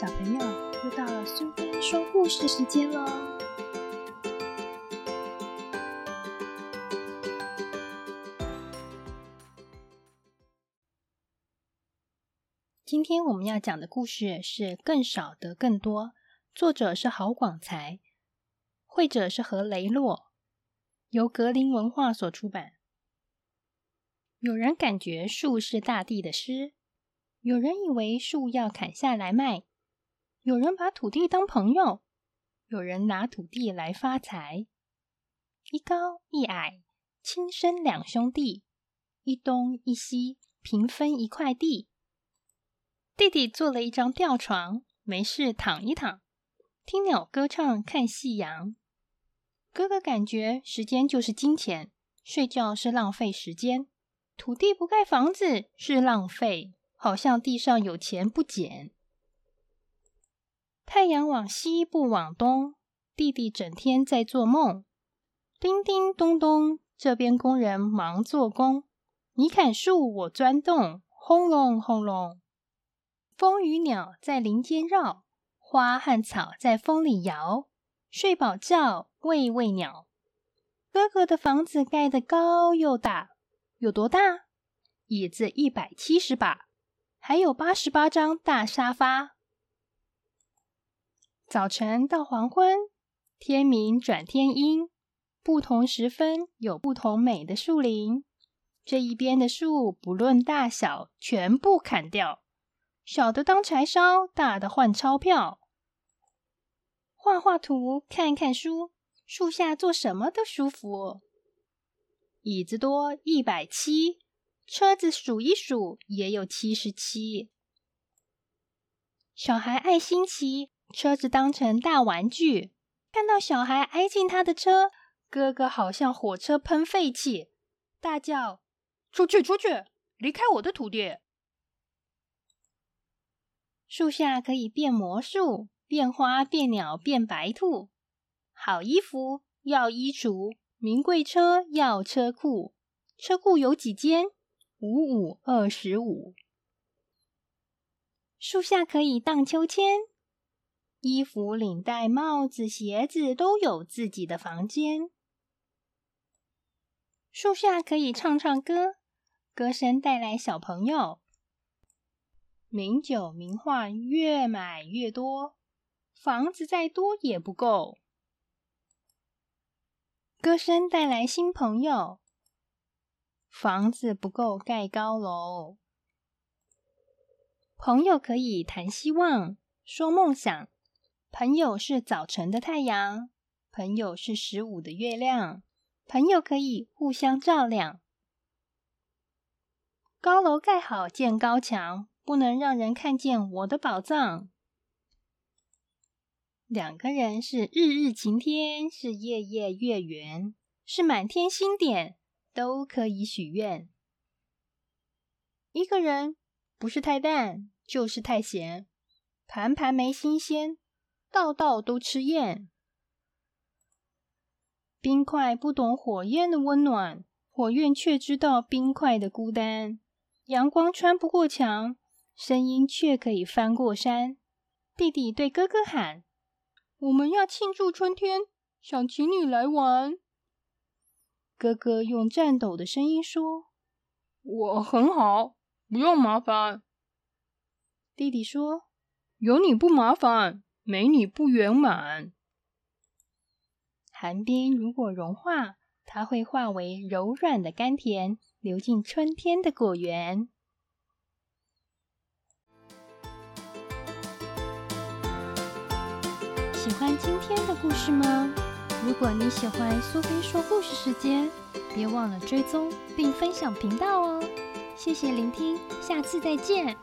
小朋友，又到了苏菲说故事时间喽！今天我们要讲的故事是《更少得更多》，作者是郝广才，绘者是何雷洛，由格林文化所出版。有人感觉树是大地的诗，有人以为树要砍下来卖，有人把土地当朋友，有人拿土地来发财。一高一矮，亲生两兄弟，一东一西，平分一块地。弟弟做了一张吊床，没事躺一躺，听鸟歌唱，看夕阳。哥哥感觉时间就是金钱，睡觉是浪费时间，土地不盖房子是浪费，好像地上有钱不捡。太阳往西不往东，弟弟整天在做梦。叮叮咚咚，这边工人忙做工，你砍树，我钻洞，轰隆轰隆。风与鸟在林间绕，花和草在风里摇。睡饱觉，喂喂鸟。哥哥的房子盖得高又大，有多大？椅子一百七十把，还有八十八张大沙发。早晨到黄昏，天明转天阴，不同时分有不同美的树林。这一边的树不论大小，全部砍掉。小的当柴烧，大的换钞票。画画图，看看书，树下做什么都舒服。椅子多一百七，车子数一数也有七十七。小孩爱新奇，车子当成大玩具。看到小孩挨近他的车，哥哥好像火车喷废气，大叫：“出去，出去，离开我的土地！”树下可以变魔术，变花，变鸟，变白兔。好衣服要衣橱，名贵车要车库。车库有几间？五五二十五。树下可以荡秋千，衣服、领带、帽子、鞋子都有自己的房间。树下可以唱唱歌，歌声带来小朋友。名酒名画越买越多，房子再多也不够。歌声带来新朋友，房子不够盖高楼。朋友可以谈希望，说梦想。朋友是早晨的太阳，朋友是十五的月亮，朋友可以互相照亮。高楼盖好建高墙。不能让人看见我的宝藏。两个人是日日晴天，是夜夜月圆，是满天星点，都可以许愿。一个人不是太淡，就是太咸，盘盘没新鲜，道道都吃厌。冰块不懂火焰的温暖，火焰却知道冰块的孤单。阳光穿不过墙。声音却可以翻过山。弟弟对哥哥喊：“我们要庆祝春天，想请你来玩。”哥哥用颤抖的声音说：“我很好，不用麻烦。”弟弟说：“有你不麻烦，美女不圆满。”寒冰如果融化，它会化为柔软的甘甜，流进春天的果园。喜欢今天的故事吗？如果你喜欢苏菲说故事时间，别忘了追踪并分享频道哦！谢谢聆听，下次再见。